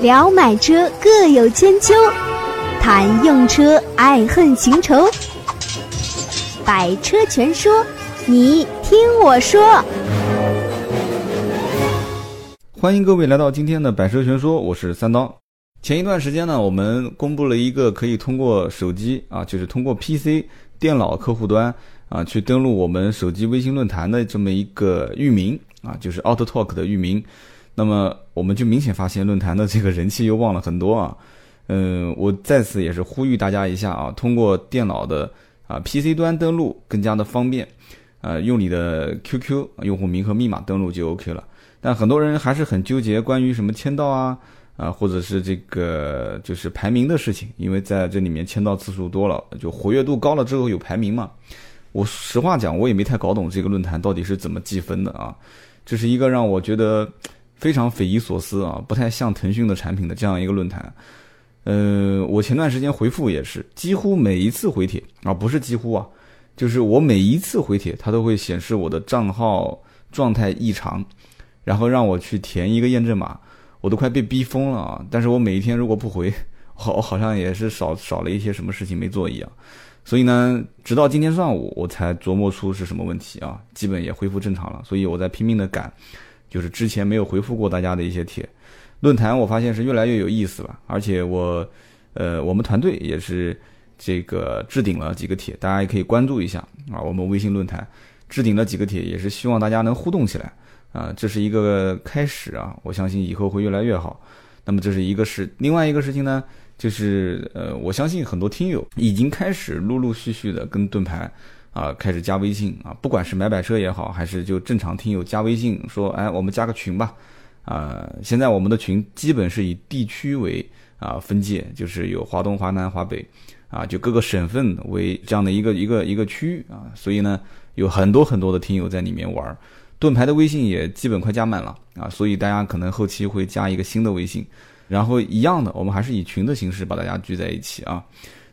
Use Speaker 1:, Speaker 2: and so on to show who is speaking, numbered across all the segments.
Speaker 1: 聊买车各有千秋，谈用车爱恨情仇。百车全说，你听我说。
Speaker 2: 欢迎各位来到今天的百车全说，我是三刀。前一段时间呢，我们公布了一个可以通过手机啊，就是通过 PC 电脑客户端啊，去登录我们手机微信论坛的这么一个域名啊，就是 Auto Talk 的域名。那么我们就明显发现论坛的这个人气又旺了很多啊。嗯，我在此也是呼吁大家一下啊，通过电脑的啊 PC 端登录更加的方便，呃，用你的 QQ 用户名和密码登录就 OK 了。但很多人还是很纠结关于什么签到啊啊，或者是这个就是排名的事情，因为在这里面签到次数多了，就活跃度高了之后有排名嘛。我实话讲，我也没太搞懂这个论坛到底是怎么计分的啊。这是一个让我觉得。非常匪夷所思啊，不太像腾讯的产品的这样一个论坛。呃，我前段时间回复也是，几乎每一次回帖啊，不是几乎啊，就是我每一次回帖，它都会显示我的账号状态异常，然后让我去填一个验证码，我都快被逼疯了啊！但是我每一天如果不回，我好像也是少少了一些什么事情没做一样。所以呢，直到今天上午我才琢磨出是什么问题啊，基本也恢复正常了。所以我在拼命的赶。就是之前没有回复过大家的一些帖，论坛我发现是越来越有意思了，而且我，呃，我们团队也是这个置顶了几个帖，大家也可以关注一下啊。我们微信论坛置顶了几个帖，也是希望大家能互动起来啊，这是一个开始啊，我相信以后会越来越好。那么这是一个事，另外一个事情呢，就是呃，我相信很多听友已经开始陆陆续续的跟盾牌。啊，开始加微信啊，不管是买买车也好，还是就正常听友加微信说，哎，我们加个群吧。啊，现在我们的群基本是以地区为啊分界，就是有华东、华南、华北，啊，就各个省份为这样的一个一个一个区域啊。所以呢，有很多很多的听友在里面玩。盾牌的微信也基本快加满了啊，所以大家可能后期会加一个新的微信，然后一样的，我们还是以群的形式把大家聚在一起啊。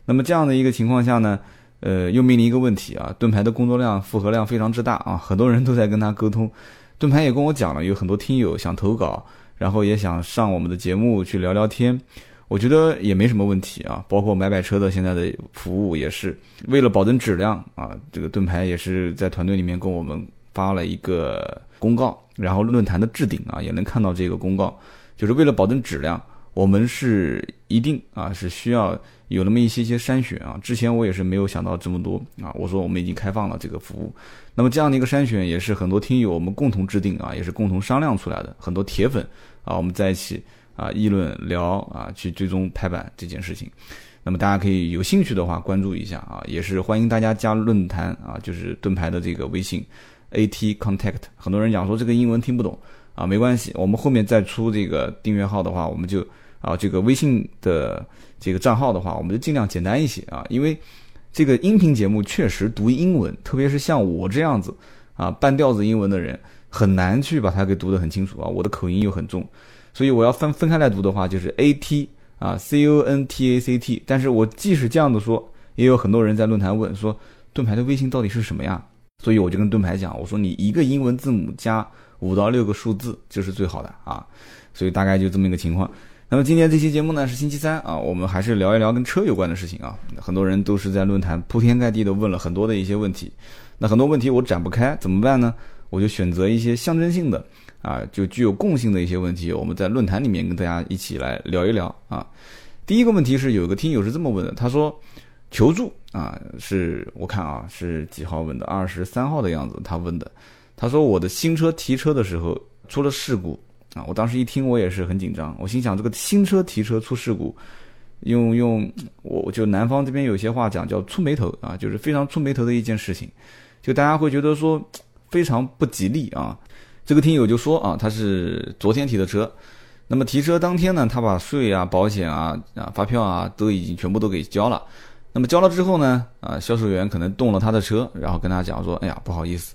Speaker 2: 那么这样的一个情况下呢？呃，又面临一个问题啊，盾牌的工作量负荷量非常之大啊，很多人都在跟他沟通。盾牌也跟我讲了，有很多听友想投稿，然后也想上我们的节目去聊聊天。我觉得也没什么问题啊，包括买买车的现在的服务也是为了保证质量啊。这个盾牌也是在团队里面跟我们发了一个公告，然后论坛的置顶啊也能看到这个公告，就是为了保证质量。我们是一定啊，是需要有那么一些些筛选啊。之前我也是没有想到这么多啊。我说我们已经开放了这个服务，那么这样的一个筛选也是很多听友我们共同制定啊，也是共同商量出来的。很多铁粉啊，我们在一起啊议论聊啊，去最终拍板这件事情。那么大家可以有兴趣的话关注一下啊，也是欢迎大家加论坛啊，就是盾牌的这个微信 AT Contact。很多人讲说这个英文听不懂啊，没关系，我们后面再出这个订阅号的话，我们就。啊，这个微信的这个账号的话，我们就尽量简单一些啊，因为这个音频节目确实读英文，特别是像我这样子啊半吊子英文的人，很难去把它给读得很清楚啊。我的口音又很重，所以我要分分开来读的话，就是 A T 啊 C O N T A C T。但是我即使这样子说，也有很多人在论坛问说，盾牌的微信到底是什么呀？所以我就跟盾牌讲，我说你一个英文字母加五到六个数字就是最好的啊。所以大概就这么一个情况。那么今天这期节目呢是星期三啊，我们还是聊一聊跟车有关的事情啊。很多人都是在论坛铺天盖地的问了很多的一些问题，那很多问题我展不开怎么办呢？我就选择一些象征性的啊，就具有共性的一些问题，我们在论坛里面跟大家一起来聊一聊啊。第一个问题是有一个听友是这么问的，他说求助啊，是我看啊是几号问的？二十三号的样子，他问的，他说我的新车提车的时候出了事故。啊！我当时一听，我也是很紧张。我心想，这个新车提车出事故，用用我就南方这边有些话讲叫触眉头啊，就是非常触眉头的一件事情，就大家会觉得说非常不吉利啊。这个听友就说啊，他是昨天提的车，那么提车当天呢，他把税啊、保险啊、啊发票啊都已经全部都给交了。那么交了之后呢，啊销售员可能动了他的车，然后跟他讲说，哎呀不好意思，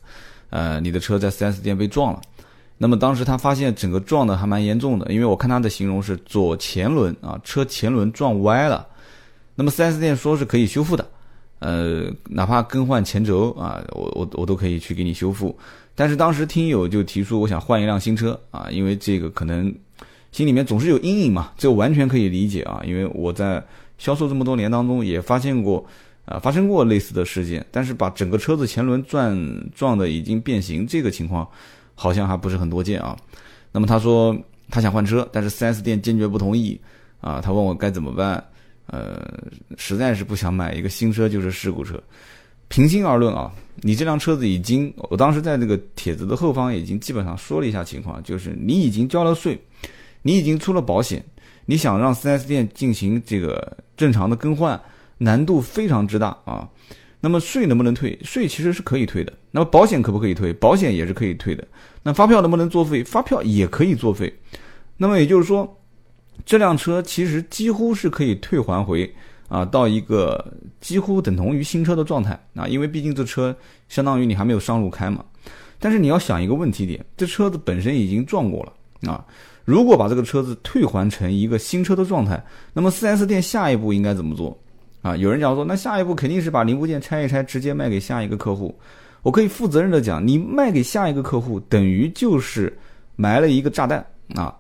Speaker 2: 呃你的车在 4S 店被撞了。那么当时他发现整个撞的还蛮严重的，因为我看他的形容是左前轮啊车前轮撞歪了。那么 4S 店说是可以修复的，呃，哪怕更换前轴啊，我我我都可以去给你修复。但是当时听友就提出，我想换一辆新车啊，因为这个可能心里面总是有阴影嘛，这完全可以理解啊，因为我在销售这么多年当中也发现过，啊，发生过类似的事件，但是把整个车子前轮撞撞的已经变形，这个情况好像还不是很多见啊。那么他说他想换车，但是 4S 店坚决不同意啊，他问我该怎么办，呃，实在是不想买一个新车就是事故车。平心而论啊，你这辆车子已经，我当时在这个帖子的后方已经基本上说了一下情况，就是你已经交了税。你已经出了保险，你想让 4S 店进行这个正常的更换，难度非常之大啊。那么税能不能退？税其实是可以退的。那么保险可不可以退？保险也是可以退的。那发票能不能作废？发票也可以作废。那么也就是说，这辆车其实几乎是可以退还回啊，到一个几乎等同于新车的状态啊。因为毕竟这车相当于你还没有上路开嘛。但是你要想一个问题点，这车子本身已经撞过了啊。如果把这个车子退还成一个新车的状态，那么 4S 店下一步应该怎么做？啊，有人讲说，那下一步肯定是把零部件拆一拆，直接卖给下一个客户。我可以负责任的讲，你卖给下一个客户，等于就是埋了一个炸弹啊。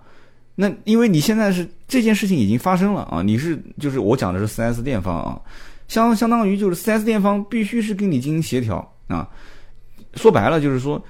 Speaker 2: 那因为你现在是这件事情已经发生了啊，你是就是我讲的是 4S 店方啊，相相当于就是 4S 店方必须是跟你进行协调啊。说白了就是说，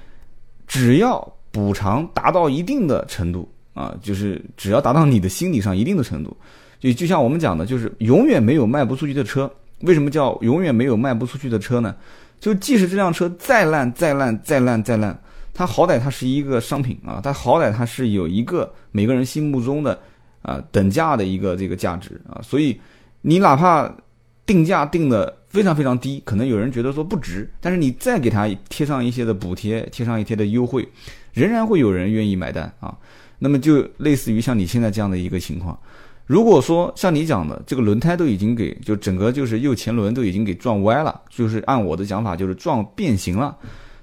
Speaker 2: 只要补偿达到一定的程度。啊，就是只要达到你的心理上一定的程度，就就像我们讲的，就是永远没有卖不出去的车。为什么叫永远没有卖不出去的车呢？就即使这辆车再烂、再烂、再烂、再烂，它好歹它是一个商品啊，它好歹它是有一个每个人心目中的啊等价的一个这个价值啊。所以你哪怕定价定的非常非常低，可能有人觉得说不值，但是你再给它贴上一些的补贴，贴上一些的优惠，仍然会有人愿意买单啊。那么就类似于像你现在这样的一个情况，如果说像你讲的这个轮胎都已经给就整个就是右前轮都已经给撞歪了，就是按我的讲法就是撞变形了，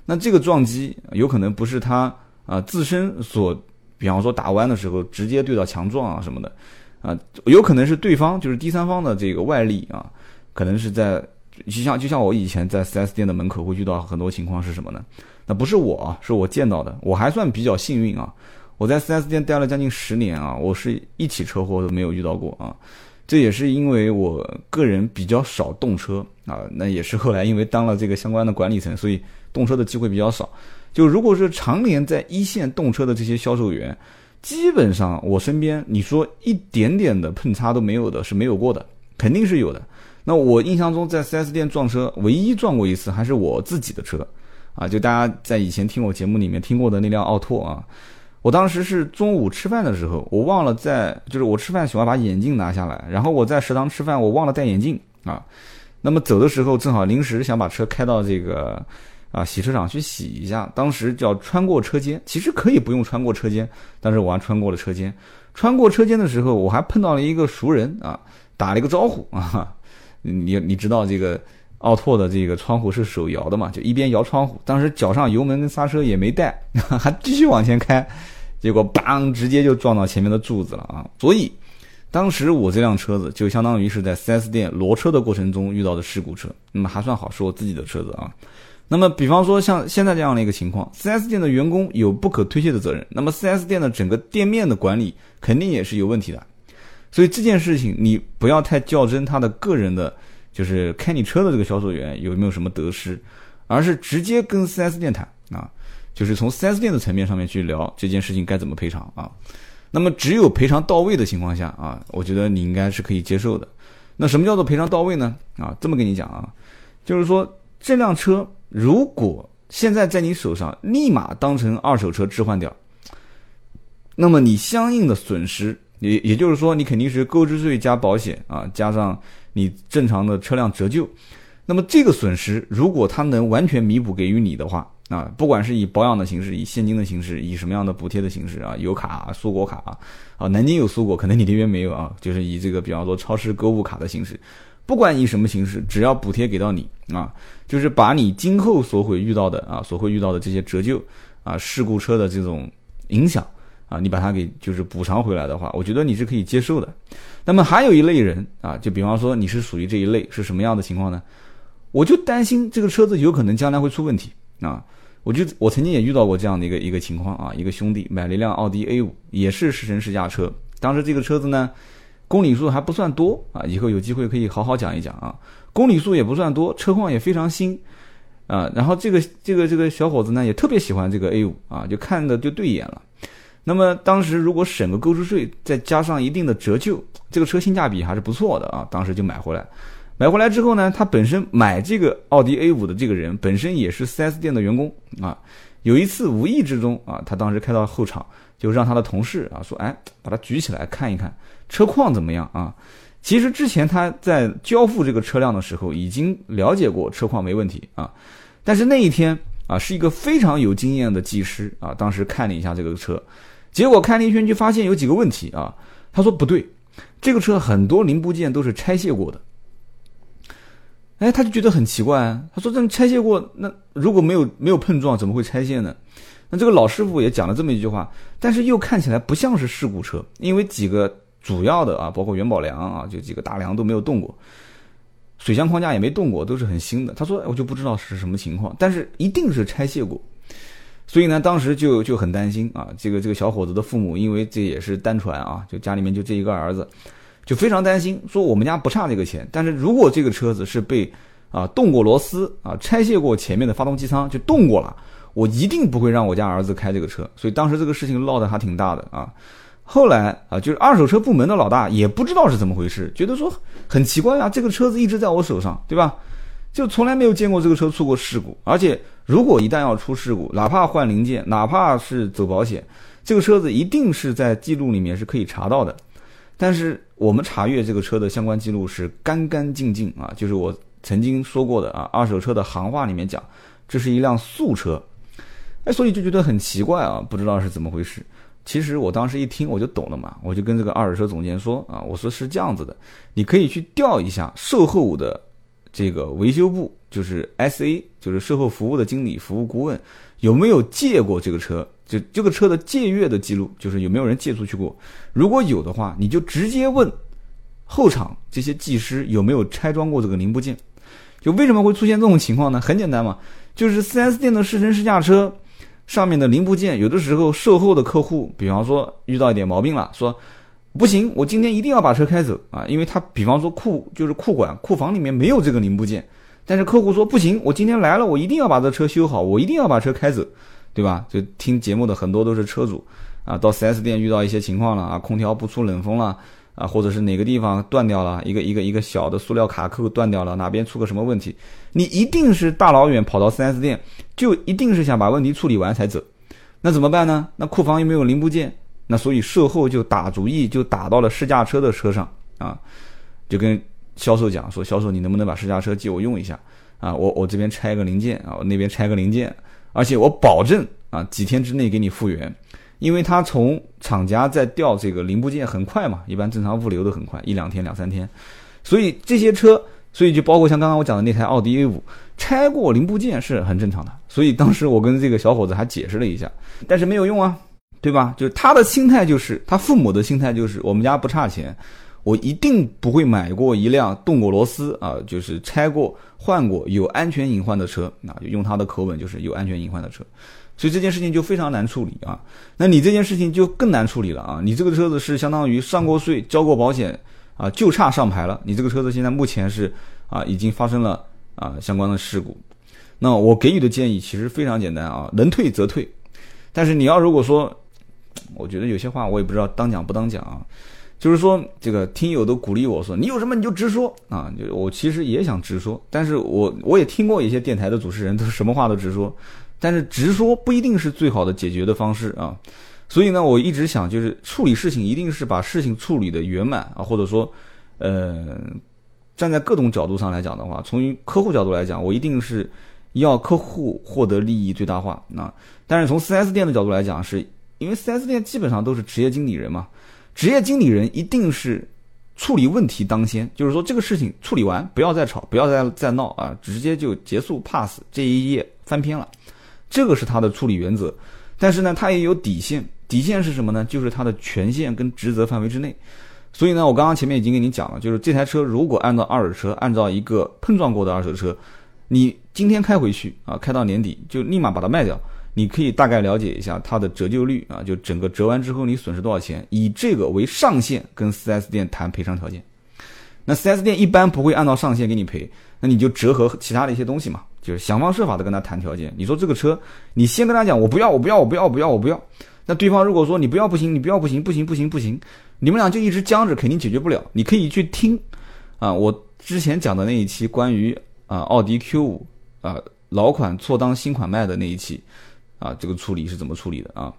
Speaker 2: 那这个撞击有可能不是它啊自身所，比方说打弯的时候直接对到墙撞啊什么的，啊有可能是对方就是第三方的这个外力啊，可能是在就像就像我以前在 4S 店的门口会遇到很多情况是什么呢？那不是我，是我见到的，我还算比较幸运啊。我在 4S 店待了将近十年啊，我是一起车祸都没有遇到过啊，这也是因为我个人比较少动车啊，那也是后来因为当了这个相关的管理层，所以动车的机会比较少。就如果是常年在一线动车的这些销售员，基本上我身边你说一点点的碰擦都没有的是没有过的，肯定是有的。那我印象中在 4S 店撞车，唯一撞过一次还是我自己的车啊，就大家在以前听我节目里面听过的那辆奥拓啊。我当时是中午吃饭的时候，我忘了在，就是我吃饭喜欢把眼镜拿下来，然后我在食堂吃饭，我忘了戴眼镜啊。那么走的时候正好临时想把车开到这个啊洗车场去洗一下，当时叫穿过车间，其实可以不用穿过车间，但是我还穿过了车间。穿过车间的时候，我还碰到了一个熟人啊，打了一个招呼啊。你你知道这个？奥拓的这个窗户是手摇的嘛，就一边摇窗户，当时脚上油门跟刹车也没带，还继续往前开，结果邦，直接就撞到前面的柱子了啊！所以，当时我这辆车子就相当于是在 4S 店挪车的过程中遇到的事故车，那么还算好，是我自己的车子啊。那么，比方说像现在这样的一个情况，4S 店的员工有不可推卸的责任，那么 4S 店的整个店面的管理肯定也是有问题的，所以这件事情你不要太较真他的个人的。就是开你车的这个销售员有没有什么得失，而是直接跟 4S 店谈啊，就是从 4S 店的层面上面去聊这件事情该怎么赔偿啊。那么只有赔偿到位的情况下啊，我觉得你应该是可以接受的。那什么叫做赔偿到位呢？啊，这么跟你讲啊，就是说这辆车如果现在在你手上立马当成二手车置换掉，那么你相应的损失，也也就是说你肯定是购置税加保险啊，加上。你正常的车辆折旧，那么这个损失如果它能完全弥补给予你的话，啊，不管是以保养的形式，以现金的形式，以什么样的补贴的形式啊，有卡、苏果卡啊，南京有苏果，可能你那边没有啊，就是以这个比方说超市购物卡的形式，不管以什么形式，只要补贴给到你啊，就是把你今后所会遇到的啊，所会遇到的这些折旧啊，事故车的这种影响。啊，你把它给就是补偿回来的话，我觉得你是可以接受的。那么还有一类人啊，就比方说你是属于这一类，是什么样的情况呢？我就担心这个车子有可能将来会出问题啊。我就我曾经也遇到过这样的一个一个情况啊，一个兄弟买了一辆奥迪 A 五，也是试乘试驾车。当时这个车子呢，公里数还不算多啊，以后有机会可以好好讲一讲啊。公里数也不算多，车况也非常新啊。然后这个这个这个小伙子呢，也特别喜欢这个 A 五啊，就看的就对眼了。那么当时如果省个购置税，再加上一定的折旧，这个车性价比还是不错的啊。当时就买回来。买回来之后呢，他本身买这个奥迪 A 五的这个人本身也是 4S 店的员工啊。有一次无意之中啊，他当时开到后场，就让他的同事啊说：“哎，把它举起来看一看车况怎么样啊？”其实之前他在交付这个车辆的时候已经了解过车况没问题啊。但是那一天啊，是一个非常有经验的技师啊，当时看了一下这个车，结果看了一圈就发现有几个问题啊。他说：“不对，这个车很多零部件都是拆卸过的。”哎，他就觉得很奇怪啊。他说：“这拆卸过，那如果没有没有碰撞，怎么会拆卸呢？”那这个老师傅也讲了这么一句话，但是又看起来不像是事故车，因为几个主要的啊，包括元宝梁啊，就几个大梁都没有动过，水箱框架也没动过，都是很新的。他说：“我就不知道是什么情况，但是一定是拆卸过。”所以呢，当时就就很担心啊。这个这个小伙子的父母，因为这也是单传啊，就家里面就这一个儿子。就非常担心，说我们家不差这个钱，但是如果这个车子是被啊动过螺丝啊拆卸过前面的发动机舱就动过了，我一定不会让我家儿子开这个车。所以当时这个事情闹得还挺大的啊。后来啊，就是二手车部门的老大也不知道是怎么回事，觉得说很奇怪啊，这个车子一直在我手上，对吧？就从来没有见过这个车出过事故，而且如果一旦要出事故，哪怕换零件，哪怕是走保险，这个车子一定是在记录里面是可以查到的。但是我们查阅这个车的相关记录是干干净净啊，就是我曾经说过的啊，二手车的行话里面讲，这是一辆素车，哎，所以就觉得很奇怪啊，不知道是怎么回事。其实我当时一听我就懂了嘛，我就跟这个二手车总监说啊，我说是这样子的，你可以去调一下售后的这个维修部，就是 S A，就是售后服务的经理、服务顾问，有没有借过这个车。就这个车的借阅的记录，就是有没有人借出去过？如果有的话，你就直接问后场这些技师有没有拆装过这个零部件。就为什么会出现这种情况呢？很简单嘛，就是 4S 店的试乘试驾车上面的零部件，有的时候售后的客户，比方说遇到一点毛病了，说不行，我今天一定要把车开走啊，因为他比方说库就是库管库房里面没有这个零部件，但是客户说不行，我今天来了，我一定要把这车修好，我一定要把车开走。对吧？就听节目的很多都是车主，啊，到 4S 店遇到一些情况了啊，空调不出冷风了啊，或者是哪个地方断掉了，一个一个一个小的塑料卡扣断掉了，哪边出个什么问题，你一定是大老远跑到 4S 店，就一定是想把问题处理完才走。那怎么办呢？那库房又没有零部件，那所以售后就打主意，就打到了试驾车的车上啊，就跟销售讲说，销售你能不能把试驾车借我用一下啊？我我这边拆个零件啊，我那边拆个零件。而且我保证啊，几天之内给你复原，因为他从厂家在调这个零部件很快嘛，一般正常物流都很快，一两天两三天，所以这些车，所以就包括像刚刚我讲的那台奥迪 A 五，拆过零部件是很正常的。所以当时我跟这个小伙子还解释了一下，但是没有用啊，对吧？就是他的心态就是，他父母的心态就是，我们家不差钱。我一定不会买过一辆动过螺丝啊，就是拆过、换过有安全隐患的车啊。用他的口吻就是有安全隐患的车，所以这件事情就非常难处理啊。那你这件事情就更难处理了啊。你这个车子是相当于上过税、交过保险啊，就差上牌了。你这个车子现在目前是啊，已经发生了啊相关的事故。那我给予的建议其实非常简单啊，能退则退。但是你要如果说，我觉得有些话我也不知道当讲不当讲啊。就是说，这个听友都鼓励我说：“你有什么你就直说啊！”就我其实也想直说，但是我我也听过一些电台的主持人都什么话都直说，但是直说不一定是最好的解决的方式啊。所以呢，我一直想就是处理事情一定是把事情处理的圆满啊，或者说，呃，站在各种角度上来讲的话，从客户角度来讲，我一定是要客户获得利益最大化啊。但是从 4S 店的角度来讲，是因为 4S 店基本上都是职业经理人嘛。职业经理人一定是处理问题当先，就是说这个事情处理完，不要再吵，不要再再闹啊，直接就结束 pass 这一页翻篇了，这个是他的处理原则。但是呢，他也有底线，底线是什么呢？就是他的权限跟职责范围之内。所以呢，我刚刚前面已经跟你讲了，就是这台车如果按照二手车，按照一个碰撞过的二手车，你今天开回去啊，开到年底就立马把它卖掉，你可以大概了解一下它的折旧率啊，就整个折完之后你损失多少钱，以这个为上限跟 4S 店谈赔偿条件。那 4S 店一般不会按照上限给你赔，那你就折合其他的一些东西嘛，就是想方设法的跟他谈条件。你说这个车，你先跟他讲我不要，我不要，我不要，我不要，我不要。那对方如果说你不要不行，你不要不行，不行不行不行，你们俩就一直僵着，肯定解决不了。你可以去听，啊，我之前讲的那一期关于啊奥迪 Q 五啊老款错当新款卖的那一期，啊这个处理是怎么处理的啊？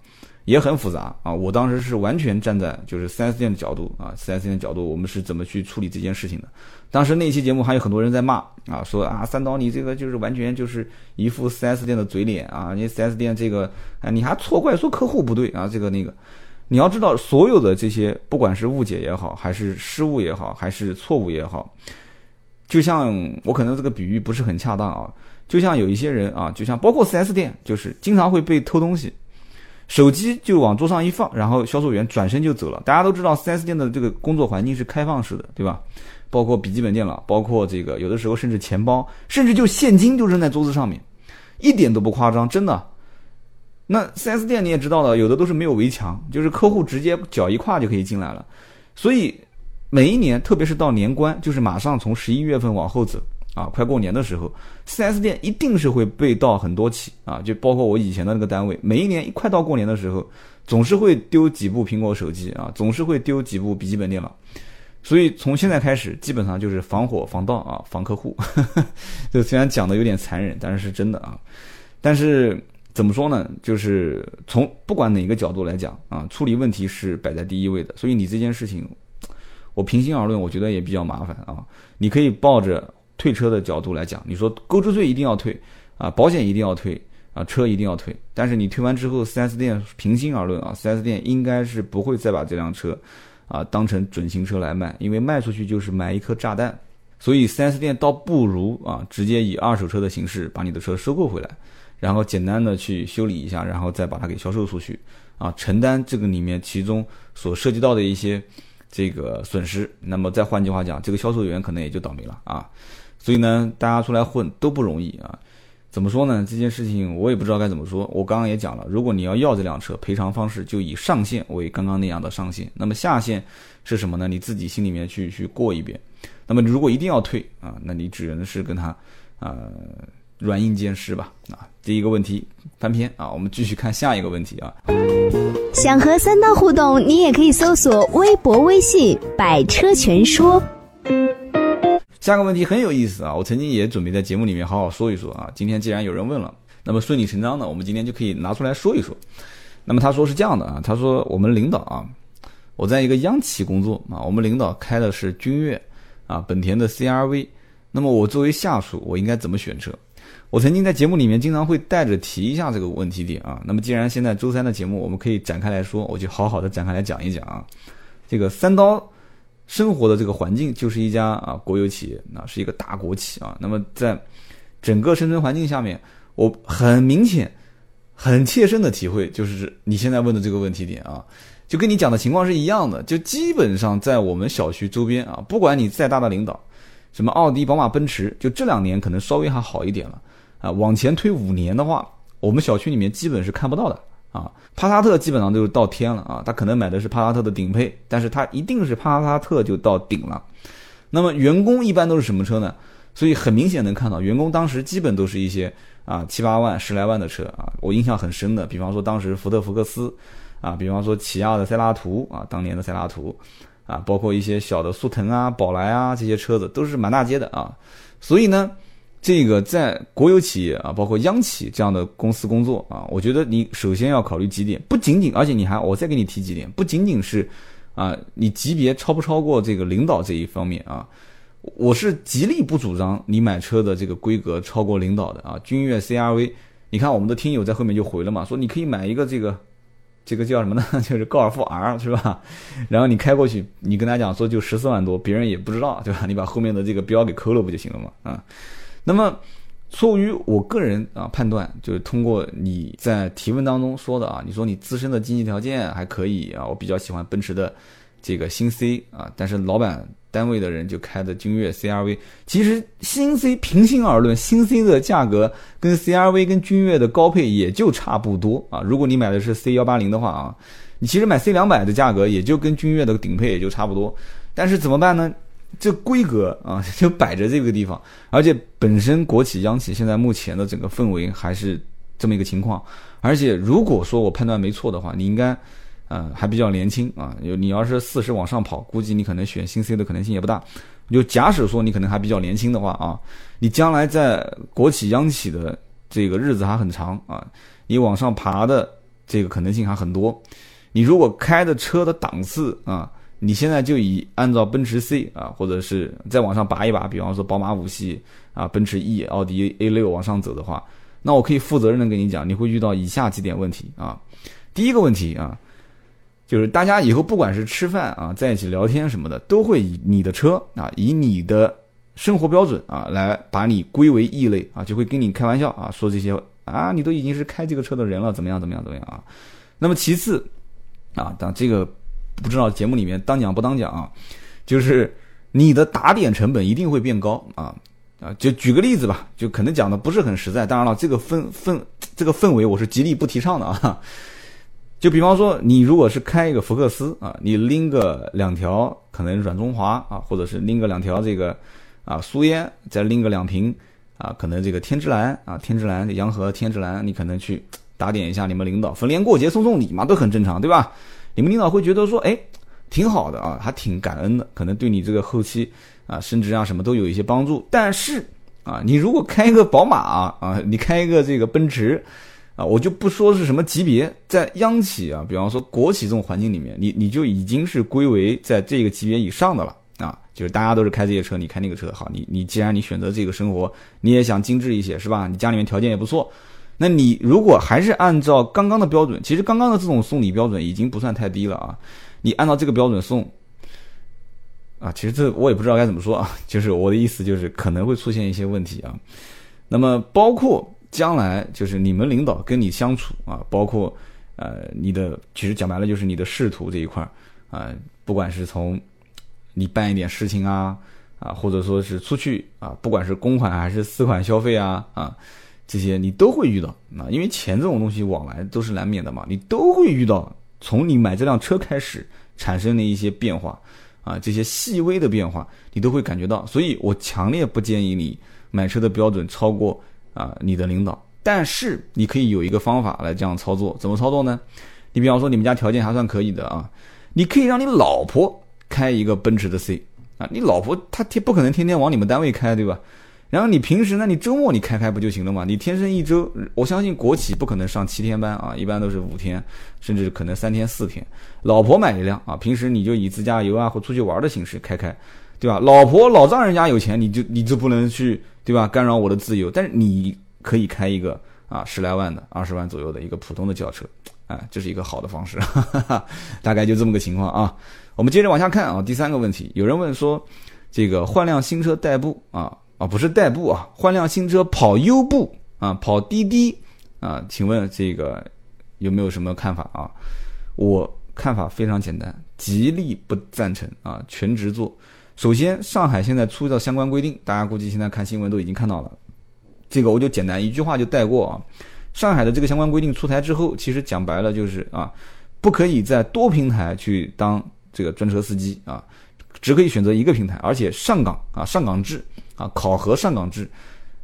Speaker 2: 也很复杂啊！我当时是完全站在就是 4S 店的角度啊，4S 店的角度，我们是怎么去处理这件事情的？当时那期节目还有很多人在骂啊，说啊三刀你这个就是完全就是一副 4S 店的嘴脸啊！你 4S 店这个啊，你还错怪说客户不对啊，这个那个，你要知道所有的这些不管是误解也好，还是失误也好，还是错误也好，就像我可能这个比喻不是很恰当啊，就像有一些人啊，就像包括 4S 店，就是经常会被偷东西。手机就往桌上一放，然后销售员转身就走了。大家都知道，4S 店的这个工作环境是开放式的，对吧？包括笔记本电脑，包括这个有的时候甚至钱包，甚至就现金就扔在桌子上面，一点都不夸张，真的。那 4S 店你也知道的，有的都是没有围墙，就是客户直接脚一跨就可以进来了。所以每一年，特别是到年关，就是马上从十一月份往后走。啊，快过年的时候，4S 店一定是会被盗很多起啊！就包括我以前的那个单位，每一年一快到过年的时候，总是会丢几部苹果手机啊，总是会丢几部笔记本电脑。所以从现在开始，基本上就是防火防盗啊，防客户。就虽然讲的有点残忍，但是是真的啊。但是怎么说呢？就是从不管哪个角度来讲啊，处理问题是摆在第一位的。所以你这件事情，我平心而论，我觉得也比较麻烦啊。你可以抱着。退车的角度来讲，你说购置税一定要退啊，保险一定要退啊，车一定要退。但是你退完之后，4S 店平心而论啊，4S 店应该是不会再把这辆车啊当成准新车来卖，因为卖出去就是买一颗炸弹。所以 4S 店倒不如啊，直接以二手车的形式把你的车收购回来，然后简单的去修理一下，然后再把它给销售出去啊，承担这个里面其中所涉及到的一些这个损失。那么再换句话讲，这个销售员可能也就倒霉了啊。所以呢，大家出来混都不容易啊。怎么说呢？这件事情我也不知道该怎么说。我刚刚也讲了，如果你要要这辆车，赔偿方式就以上限为刚刚那样的上限。那么下限是什么呢？你自己心里面去去过一遍。那么如果一定要退啊，那你只能是跟他啊软硬兼施吧。啊，第一个问题翻篇啊，我们继续看下一个问题啊。
Speaker 1: 想和三刀互动，你也可以搜索微博、微信“百车全说”。
Speaker 2: 下个问题很有意思啊！我曾经也准备在节目里面好好说一说啊。今天既然有人问了，那么顺理成章的，我们今天就可以拿出来说一说。那么他说是这样的啊，他说我们领导啊，我在一个央企工作啊，我们领导开的是君越啊，本田的 CRV。那么我作为下属，我应该怎么选车？我曾经在节目里面经常会带着提一下这个问题点啊。那么既然现在周三的节目我们可以展开来说，我就好好的展开来讲一讲啊。这个三刀。生活的这个环境就是一家啊国有企业，那是一个大国企啊。那么在整个生存环境下面，我很明显、很切身的体会，就是你现在问的这个问题点啊，就跟你讲的情况是一样的。就基本上在我们小区周边啊，不管你再大的领导，什么奥迪、宝马、奔驰，就这两年可能稍微还好一点了啊。往前推五年的话，我们小区里面基本是看不到的。啊，帕萨特基本上都是到天了啊！他可能买的是帕萨特的顶配，但是他一定是帕萨特就到顶了。那么员工一般都是什么车呢？所以很明显能看到，员工当时基本都是一些啊七八万、十来万的车啊。我印象很深的，比方说当时福特福克斯啊，比方说起亚的塞拉图啊，当年的塞拉图啊，包括一些小的速腾啊、宝来啊这些车子都是满大街的啊。所以呢。这个在国有企业啊，包括央企这样的公司工作啊，我觉得你首先要考虑几点，不仅仅，而且你还，我再给你提几点，不仅仅是啊，你级别超不超过这个领导这一方面啊，我是极力不主张你买车的这个规格超过领导的啊。君越 CRV，你看我们的听友在后面就回了嘛，说你可以买一个这个这个叫什么呢？就是高尔夫 R 是吧？然后你开过去，你跟他讲说就十四万多，别人也不知道对吧？你把后面的这个标给抠了不就行了嘛？啊。那么，出于我个人啊判断，就是通过你在提问当中说的啊，你说你自身的经济条件还可以啊，我比较喜欢奔驰的这个新 C 啊，但是老板单位的人就开的君越 CRV。其实新 C 平心而论，新 C 的价格跟 CRV 跟君越的高配也就差不多啊。如果你买的是 C 幺八零的话啊，你其实买 C 两百的价格也就跟君越的顶配也就差不多。但是怎么办呢？这规格啊 就摆着这个地方，而且本身国企央企现在目前的整个氛围还是这么一个情况。而且如果说我判断没错的话，你应该。嗯，还比较年轻啊，有你要是四十往上跑，估计你可能选新 C 的可能性也不大。就假使说你可能还比较年轻的话啊，你将来在国企央企的这个日子还很长啊，你往上爬的这个可能性还很多。你如果开的车的档次啊，你现在就以按照奔驰 C 啊，或者是再往上拔一拔，比方说宝马五系啊、奔驰 E、奥迪 A 六往上走的话，那我可以负责任的跟你讲，你会遇到以下几点问题啊。第一个问题啊。就是大家以后不管是吃饭啊，在一起聊天什么的，都会以你的车啊，以你的生活标准啊，来把你归为异类啊，就会跟你开玩笑啊，说这些啊，你都已经是开这个车的人了，怎么样怎么样怎么样啊？那么其次啊，当这个不知道节目里面当讲不当讲啊，就是你的打点成本一定会变高啊啊，就举个例子吧，就可能讲的不是很实在，当然了，这个氛氛这个氛围我是极力不提倡的啊。就比方说，你如果是开一个福克斯啊，你拎个两条可能软中华啊，或者是拎个两条这个啊苏烟，再拎个两瓶啊，可能这个天之蓝啊，天之蓝洋河天之蓝，你可能去打点一下你们领导，逢年过节送送礼嘛，都很正常，对吧？你们领导会觉得说，哎，挺好的啊，还挺感恩的，可能对你这个后期啊升职啊什么都有一些帮助。但是啊，你如果开一个宝马啊，你开一个这个奔驰。啊，我就不说是什么级别，在央企啊，比方说国企这种环境里面，你你就已经是归为在这个级别以上的了啊，就是大家都是开这些车，你开那个车好，你你既然你选择这个生活，你也想精致一些是吧？你家里面条件也不错，那你如果还是按照刚刚的标准，其实刚刚的这种送礼标准已经不算太低了啊，你按照这个标准送，啊，其实这 我也不知道该怎么说啊，就是我的意思就是可能会出现一些问题啊，那么包括。将来就是你们领导跟你相处啊，包括呃你的，其实讲白了就是你的仕途这一块儿啊，不管是从你办一点事情啊啊，或者说是出去啊，不管是公款还是私款消费啊啊，这些你都会遇到啊，因为钱这种东西往来都是难免的嘛，你都会遇到。从你买这辆车开始产生的一些变化啊，这些细微的变化你都会感觉到，所以我强烈不建议你买车的标准超过。啊，你的领导，但是你可以有一个方法来这样操作，怎么操作呢？你比方说你们家条件还算可以的啊，你可以让你老婆开一个奔驰的 C 啊，你老婆她天不可能天天往你们单位开，对吧？然后你平时呢，你周末你开开不就行了嘛？你天生一周，我相信国企不可能上七天班啊，一般都是五天，甚至可能三天四天。老婆买一辆啊，平时你就以自驾游啊或出去玩的形式开开，对吧？老婆老丈人家有钱，你就你就不能去。对吧？干扰我的自由，但是你可以开一个啊十来万的、二十万左右的一个普通的轿车，啊，这是一个好的方式，大概就这么个情况啊。我们接着往下看啊，第三个问题，有人问说，这个换辆新车代步啊啊不是代步啊，换辆新车跑优步啊，跑滴滴啊，请问这个有没有什么看法啊？我看法非常简单，极力不赞成啊，全职做。首先，上海现在出的相关规定，大家估计现在看新闻都已经看到了。这个我就简单一句话就带过啊。上海的这个相关规定出台之后，其实讲白了就是啊，不可以在多平台去当这个专车司机啊，只可以选择一个平台，而且上岗啊，上岗制啊，考核上岗制，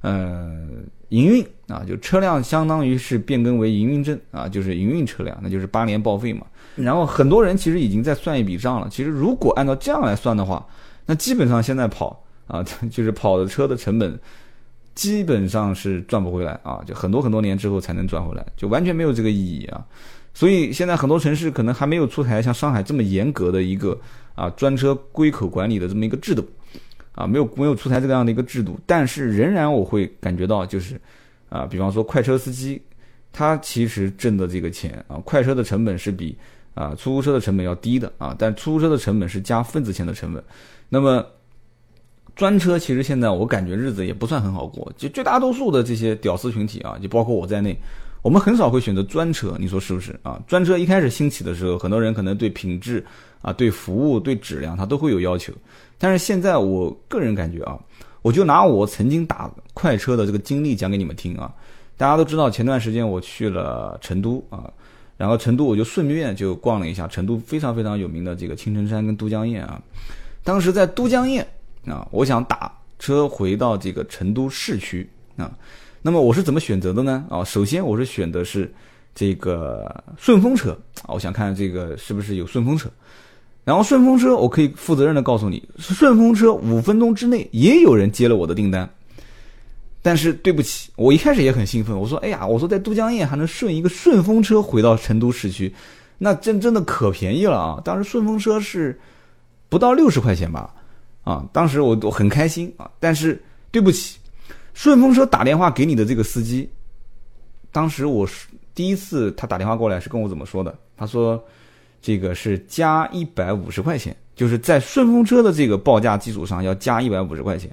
Speaker 2: 呃，营运啊，就车辆相当于是变更为营运证啊，就是营运车辆，那就是八年报废嘛。然后很多人其实已经在算一笔账了，其实如果按照这样来算的话，那基本上现在跑啊，就是跑的车的成本，基本上是赚不回来啊，就很多很多年之后才能赚回来，就完全没有这个意义啊。所以现在很多城市可能还没有出台像上海这么严格的一个啊专车归口管理的这么一个制度啊，没有没有出台这个样的一个制度，但是仍然我会感觉到就是啊，比方说快车司机，他其实挣的这个钱啊，快车的成本是比啊出租车的成本要低的啊，但出租车的成本是加份子钱的成本。那么，专车其实现在我感觉日子也不算很好过，就绝大多数的这些屌丝群体啊，就包括我在内，我们很少会选择专车，你说是不是啊？专车一开始兴起的时候，很多人可能对品质啊、对服务、对质量，他都会有要求。但是现在我个人感觉啊，我就拿我曾经打快车的这个经历讲给你们听啊。大家都知道，前段时间我去了成都啊，然后成都我就顺便就逛了一下成都非常非常有名的这个青城山跟都江堰啊。当时在都江堰啊，我想打车回到这个成都市区啊。那么我是怎么选择的呢？啊，首先我是选的是这个顺风车啊，我想看这个是不是有顺风车。然后顺风车，我可以负责任的告诉你，顺风车五分钟之内也有人接了我的订单。但是对不起，我一开始也很兴奋，我说：“哎呀，我说在都江堰还能顺一个顺风车回到成都市区，那真真的可便宜了啊！”当时顺风车是不到六十块钱吧，啊，当时我我很开心啊。但是对不起，顺风车打电话给你的这个司机，当时我是第一次他打电话过来是跟我怎么说的？他说。这个是加一百五十块钱，就是在顺风车的这个报价基础上要加一百五十块钱。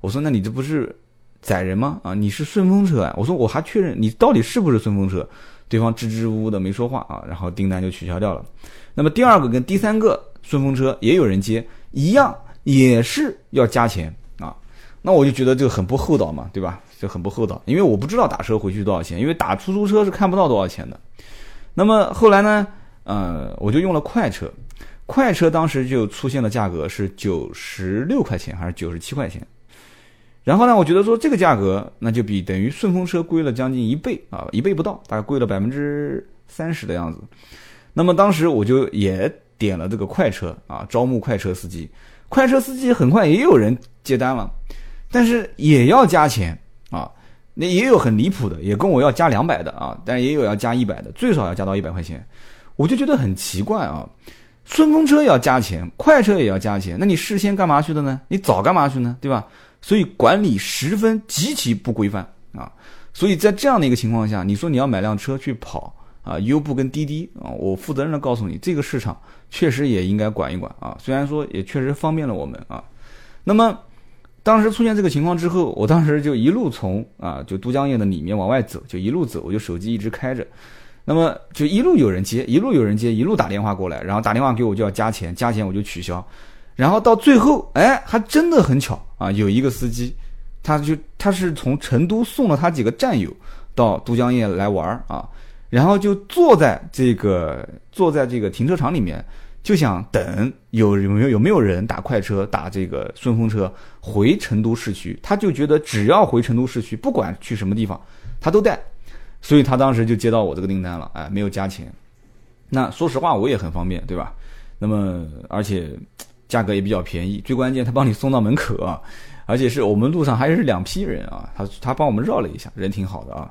Speaker 2: 我说那你这不是宰人吗？啊，你是顺风车啊？我说我还确认你到底是不是顺风车？对方支支吾吾的没说话啊，然后订单就取消掉了。那么第二个跟第三个顺风车也有人接，一样也是要加钱啊。那我就觉得这个很不厚道嘛，对吧？就很不厚道，因为我不知道打车回去多少钱，因为打出租车是看不到多少钱的。那么后来呢？呃，我就用了快车，快车当时就出现的价格是九十六块钱还是九十七块钱，然后呢，我觉得说这个价格那就比等于顺风车贵了将近一倍啊，一倍不到，大概贵了百分之三十的样子。那么当时我就也点了这个快车啊，招募快车司机，快车司机很快也有人接单了，但是也要加钱啊，那也有很离谱的，也跟我要加两百的啊，但也有要加一百的，最少要加到一百块钱。我就觉得很奇怪啊，顺风车要加钱，快车也要加钱，那你事先干嘛去的呢？你早干嘛去呢？对吧？所以管理十分极其不规范啊！所以在这样的一个情况下，你说你要买辆车去跑啊，优步跟滴滴啊，我负责任的告诉你，这个市场确实也应该管一管啊。虽然说也确实方便了我们啊。那么当时出现这个情况之后，我当时就一路从啊，就都江堰的里面往外走，就一路走，我就手机一直开着。那么就一路有人接，一路有人接，一路打电话过来，然后打电话给我就要加钱，加钱我就取消，然后到最后，哎，还真的很巧啊，有一个司机，他就他是从成都送了他几个战友到都江堰来玩儿啊，然后就坐在这个坐在这个停车场里面，就想等有有没有有没有人打快车打这个顺风车回成都市区，他就觉得只要回成都市区，不管去什么地方，他都带。所以他当时就接到我这个订单了，哎，没有加钱。那说实话，我也很方便，对吧？那么而且价格也比较便宜，最关键他帮你送到门口啊，而且是我们路上还是两批人啊，他他帮我们绕了一下，人挺好的啊。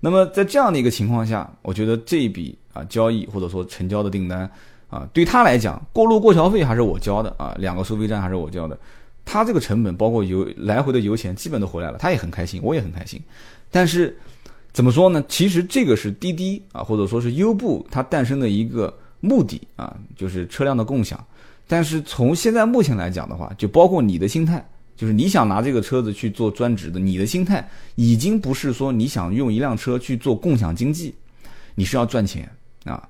Speaker 2: 那么在这样的一个情况下，我觉得这一笔啊交易或者说成交的订单啊，对他来讲，过路过桥费还是我交的啊，两个收费站还是我交的，他这个成本包括油来回的油钱基本都回来了，他也很开心，我也很开心，但是。怎么说呢？其实这个是滴滴啊，或者说是优步它诞生的一个目的啊，就是车辆的共享。但是从现在目前来讲的话，就包括你的心态，就是你想拿这个车子去做专职的，你的心态已经不是说你想用一辆车去做共享经济，你是要赚钱啊。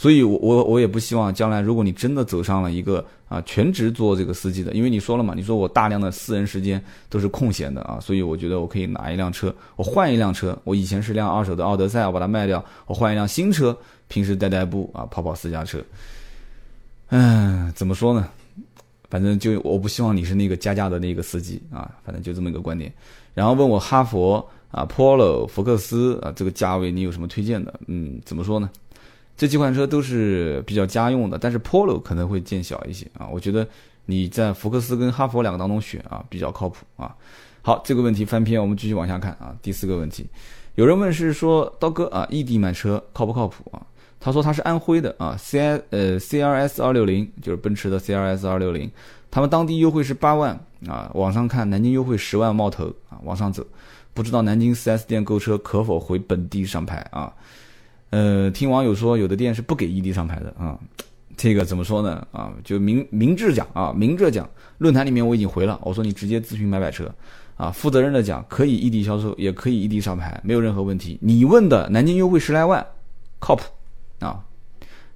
Speaker 2: 所以，我我我也不希望将来，如果你真的走上了一个啊全职做这个司机的，因为你说了嘛，你说我大量的私人时间都是空闲的啊，所以我觉得我可以拿一辆车，我换一辆车，我以前是辆二手的奥德赛，我把它卖掉，我换一辆新车，平时代代步啊，跑跑私家车。嗯，怎么说呢？反正就我不希望你是那个加价的那个司机啊，反正就这么一个观点。然后问我哈佛啊、Polo、福克斯啊这个价位你有什么推荐的？嗯，怎么说呢？这几款车都是比较家用的，但是 Polo 可能会见小一些啊。我觉得你在福克斯跟哈佛两个当中选啊，比较靠谱啊。好，这个问题翻篇，我们继续往下看啊。第四个问题，有人问是说刀哥啊，异地买车靠不靠谱啊？他说他是安徽的啊，C I 呃 C R S 二六零就是奔驰的 C R S 二六零，他们当地优惠是八万啊，网上看南京优惠十万冒头啊，往上走，不知道南京 4S 店购车可否回本地上牌啊？呃，听网友说，有的店是不给异地上牌的啊。这个怎么说呢？啊，就明明智讲啊，明着讲。论坛里面我已经回了，我说你直接咨询买买车啊，负责任的讲，可以异地销售，也可以异地上牌，没有任何问题。你问的南京优惠十来万，靠谱啊，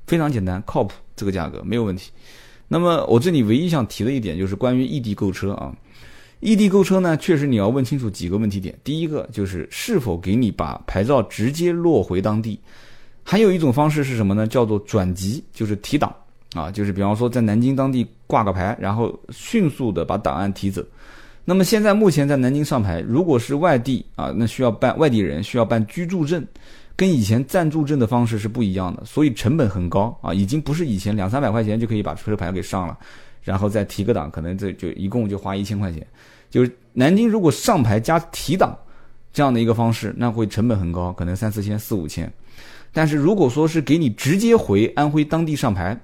Speaker 2: 非常简单，靠谱，这个价格没有问题。那么我这里唯一想提的一点就是关于异地购车啊，异地购车呢，确实你要问清楚几个问题点。第一个就是是否给你把牌照直接落回当地，还有一种方式是什么呢？叫做转籍，就是提档啊，就是比方说在南京当地挂个牌，然后迅速的把档案提走。那么现在目前在南京上牌，如果是外地啊，那需要办外地人需要办居住证，跟以前暂住证的方式是不一样的，所以成本很高啊，已经不是以前两三百块钱就可以把车牌给上了，然后再提个档，可能这就一共就花一千块钱。就是南京如果上牌加提档这样的一个方式，那会成本很高，可能三四千、四五千。但是如果说是给你直接回安徽当地上牌，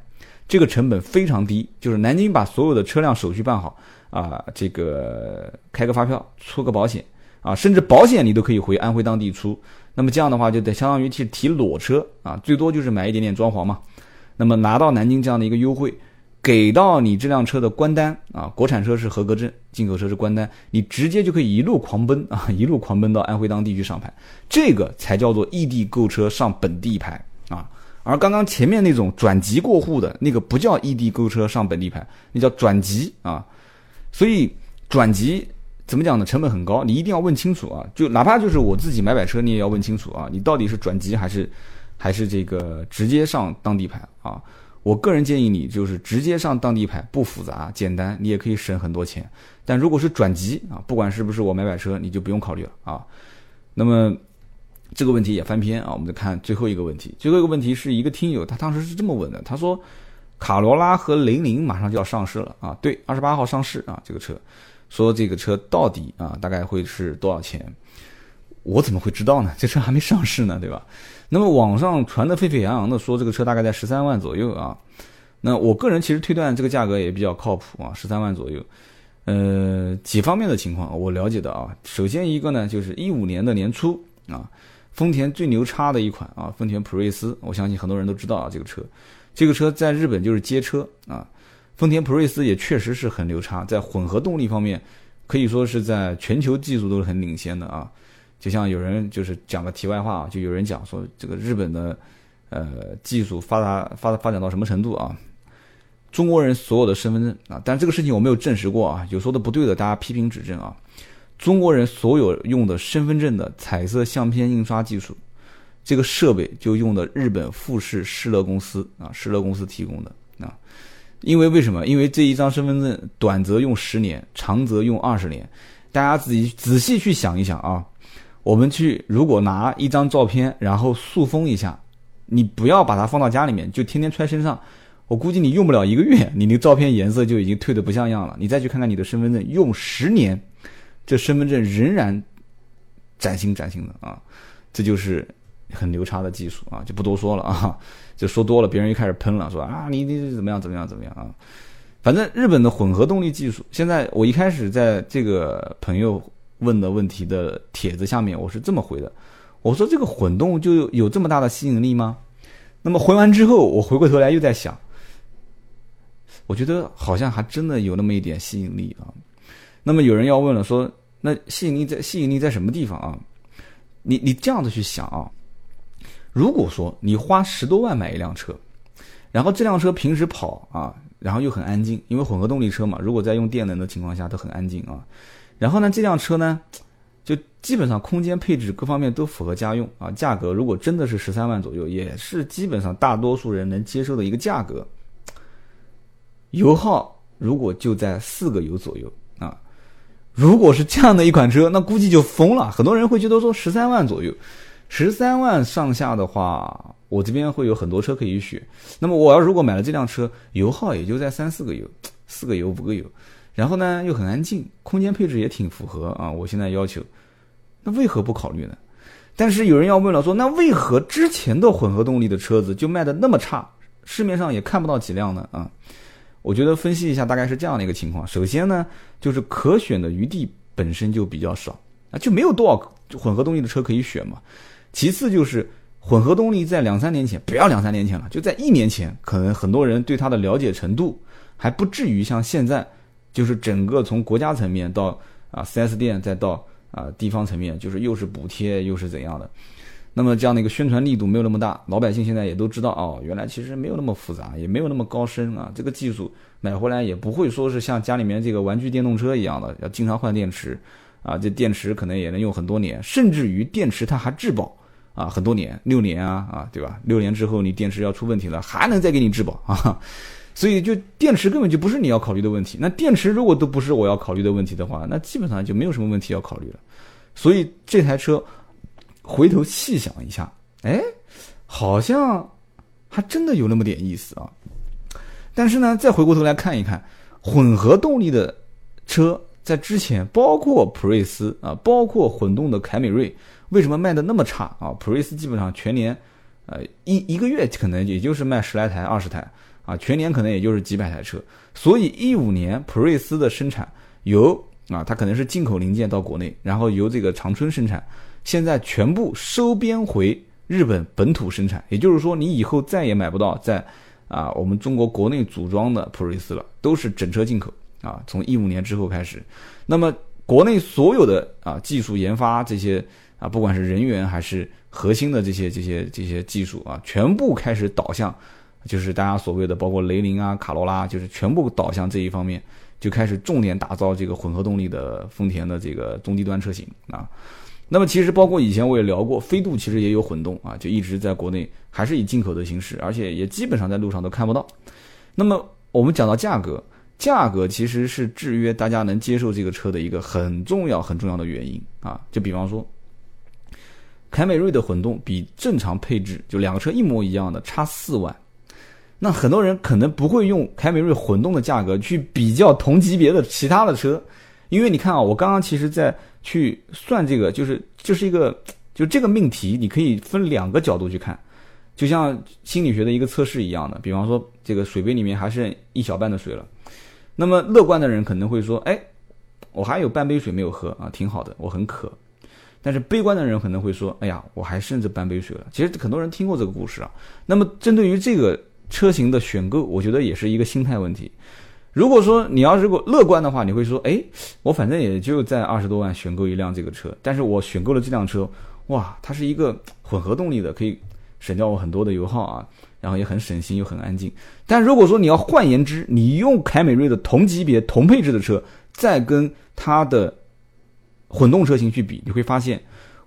Speaker 2: 这个成本非常低，就是南京把所有的车辆手续办好。啊，这个开个发票，出个保险，啊，甚至保险你都可以回安徽当地出。那么这样的话，就得相当于去提裸车啊，最多就是买一点点装潢嘛。那么拿到南京这样的一个优惠，给到你这辆车的关单啊，国产车是合格证，进口车是关单，你直接就可以一路狂奔 啊，一路狂奔到安徽当地去上牌，这个才叫做异地购车上本地牌啊。而刚刚前面那种转籍过户的那个不叫异地购车上本地牌，那叫转籍啊。所以转籍怎么讲呢？成本很高，你一定要问清楚啊！就哪怕就是我自己买买车，你也要问清楚啊！你到底是转籍还是还是这个直接上当地牌啊？我个人建议你就是直接上当地牌，不复杂简单，你也可以省很多钱。但如果是转籍啊，不管是不是我买买车，你就不用考虑了啊。那么这个问题也翻篇啊，我们再看最后一个问题。最后一个问题是一个听友，他当时是这么问的，他说。卡罗拉和零零马上就要上市了啊！对，二十八号上市啊，这个车，说这个车到底啊大概会是多少钱？我怎么会知道呢？这车还没上市呢，对吧？那么网上传的沸沸扬扬的说这个车大概在十三万左右啊。那我个人其实推断这个价格也比较靠谱啊，十三万左右。呃，几方面的情况我了解的啊，首先一个呢就是一五年的年初啊，丰田最牛叉的一款啊，丰田普锐斯，我相信很多人都知道啊这个车。这个车在日本就是街车啊，丰田普锐斯也确实是很牛叉，在混合动力方面，可以说是在全球技术都是很领先的啊。就像有人就是讲个题外话啊，就有人讲说这个日本的呃技术发达发发展到什么程度啊？中国人所有的身份证啊，但这个事情我没有证实过啊，有说的不对的，大家批评指正啊。中国人所有用的身份证的彩色相片印刷技术。这个设备就用的日本富士施乐公司啊，施乐公司提供的啊，因为为什么？因为这一张身份证短则用十年，长则用二十年。大家自己仔细去想一想啊，我们去如果拿一张照片，然后塑封一下，你不要把它放到家里面，就天天揣身上，我估计你用不了一个月，你那照片颜色就已经褪得不像样了。你再去看看你的身份证，用十年，这身份证仍然崭新崭新的啊，这就是。很牛叉的技术啊，就不多说了啊，就说多了，别人又开始喷了，说啊你你怎么样怎么样怎么样啊？反正日本的混合动力技术，现在我一开始在这个朋友问的问题的帖子下面，我是这么回的，我说这个混动就有这么大的吸引力吗？那么回完之后，我回过头来又在想，我觉得好像还真的有那么一点吸引力啊。那么有人要问了，说那吸引力在吸引力在什么地方啊？你你这样子去想啊？如果说你花十多万买一辆车，然后这辆车平时跑啊，然后又很安静，因为混合动力车嘛，如果在用电能的情况下都很安静啊。然后呢，这辆车呢，就基本上空间配置各方面都符合家用啊。价格如果真的是十三万左右，也是基本上大多数人能接受的一个价格。油耗如果就在四个油左右啊，如果是这样的一款车，那估计就疯了。很多人会觉得说十三万左右。十三万上下的话，我这边会有很多车可以选。那么我要如果买了这辆车，油耗也就在三四个油，四个油五个油，然后呢又很安静，空间配置也挺符合啊，我现在要求，那为何不考虑呢？但是有人要问了，说那为何之前的混合动力的车子就卖的那么差，市面上也看不到几辆呢？啊，我觉得分析一下，大概是这样的一个情况。首先呢，就是可选的余地本身就比较少啊，就没有多少混合动力的车可以选嘛。其次就是混合动力，在两三年前，不要两三年前了，就在一年前，可能很多人对它的了解程度还不至于像现在，就是整个从国家层面到啊 4S 店，再到啊地方层面，就是又是补贴又是怎样的。那么这样的一个宣传力度没有那么大，老百姓现在也都知道哦，原来其实没有那么复杂，也没有那么高深啊。这个技术买回来也不会说是像家里面这个玩具电动车一样的，要经常换电池啊。这电池可能也能用很多年，甚至于电池它还质保啊，很多年，六年啊啊，对吧？六年之后你电池要出问题了，还能再给你质保啊。所以就电池根本就不是你要考虑的问题。那电池如果都不是我要考虑的问题的话，那基本上就没有什么问题要考虑了。所以这台车。回头细想一下，哎，好像还真的有那么点意思啊。但是呢，再回过头来看一看，混合动力的车在之前，包括普锐斯啊，包括混动的凯美瑞，为什么卖的那么差啊？普锐斯基本上全年，呃，一一个月可能也就是卖十来台、二十台啊，全年可能也就是几百台车。所以一五年普锐斯的生产由啊，它可能是进口零件到国内，然后由这个长春生产。现在全部收编回日本本土生产，也就是说，你以后再也买不到在啊我们中国国内组装的普锐斯了，都是整车进口啊。从一五年之后开始，那么国内所有的啊技术研发这些啊，不管是人员还是核心的这些这些这些技术啊，全部开始导向，就是大家所谓的包括雷凌啊、卡罗拉，就是全部导向这一方面，就开始重点打造这个混合动力的丰田的这个中低端车型啊。那么其实包括以前我也聊过，飞度其实也有混动啊，就一直在国内还是以进口的形式，而且也基本上在路上都看不到。那么我们讲到价格，价格其实是制约大家能接受这个车的一个很重要很重要的原因啊。就比方说，凯美瑞的混动比正常配置就两个车一模一样的差四万，那很多人可能不会用凯美瑞混动的价格去比较同级别的其他的车，因为你看啊，我刚刚其实在。去算这个，就是就是一个，就这个命题，你可以分两个角度去看，就像心理学的一个测试一样的。比方说，这个水杯里面还剩一小半的水了，那么乐观的人可能会说：“哎，我还有半杯水没有喝啊，挺好的，我很渴。”但是悲观的人可能会说：“哎呀，我还剩这半杯水了。”其实很多人听过这个故事啊。那么针对于这个车型的选购，我觉得也是一个心态问题。如果说你要如果乐观的话，你会说，哎，我反正也就在二十多万选购一辆这个车，但是我选购了这辆车，哇，它是一个混合动力的，可以省掉我很多的油耗啊，然后也很省心又很安静。但如果说你要换言之，你用凯美瑞的同级别同配置的车，再跟它的混动车型去比，你会发现，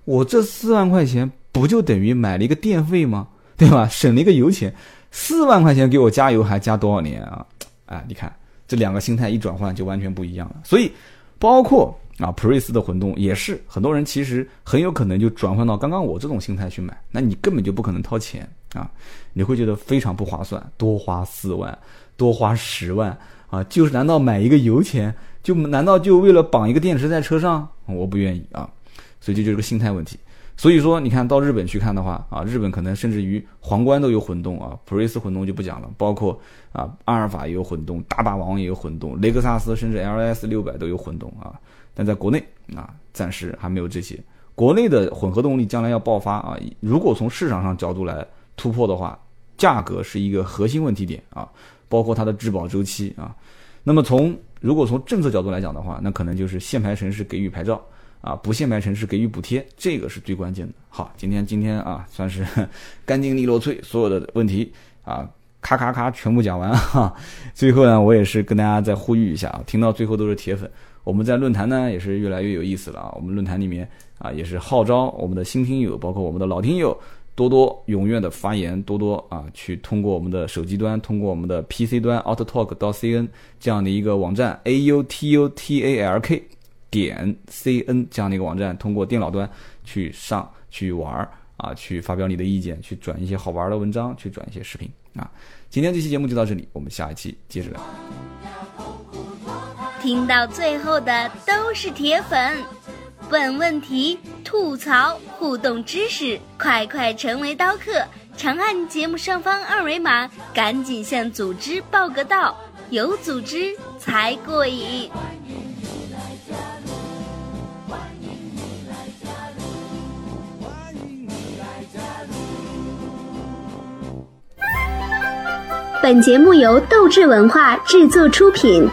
Speaker 2: 我这四万块钱不就等于买了一个电费吗？对吧？省了一个油钱，四万块钱给我加油还加多少年啊？哎，你看。这两个心态一转换就完全不一样了，所以包括啊普锐斯的混动也是很多人其实很有可能就转换到刚刚我这种心态去买，那你根本就不可能掏钱啊，你会觉得非常不划算，多花四万，多花十万啊，就是难道买一个油钱就难道就为了绑一个电池在车上？我不愿意啊，所以这就是个心态问题。所以说，你看到日本去看的话啊，日本可能甚至于皇冠都有混动啊，普锐斯混动就不讲了，包括啊阿尔法也有混动，大霸王也有混动，雷克萨斯甚至 LS 六百都有混动啊。但在国内啊，暂时还没有这些。国内的混合动力将来要爆发啊，如果从市场上角度来突破的话，价格是一个核心问题点啊，包括它的质保周期啊。那么从如果从政策角度来讲的话，那可能就是限牌城市给予牌照。啊，不限牌城市给予补贴，这个是最关键的。好，今天今天啊，算是 干净利落脆，所有的问题啊，咔咔咔全部讲完哈。最后呢，我也是跟大家再呼吁一下啊，听到最后都是铁粉，我们在论坛呢也是越来越有意思了啊。我们论坛里面啊，也是号召我们的新听友，包括我们的老听友，多多踊跃的发言，多多啊去通过我们的手机端，通过我们的 PC 端 AutoTalk 到 CN 这样的一个网站 A U T U T A L K。点 cn 这样的一个网站，通过电脑端去上去玩儿啊，去发表你的意见，去转一些好玩的文章，去转一些视频啊。今天这期节目就到这里，我们下一期接着聊。
Speaker 1: 听到最后的都是铁粉，问问题、吐槽、互动知识，快快成为刀客！长按节目上方二维码，赶紧向组织报个到，有组织才过瘾。本节目由斗志文化制作出品。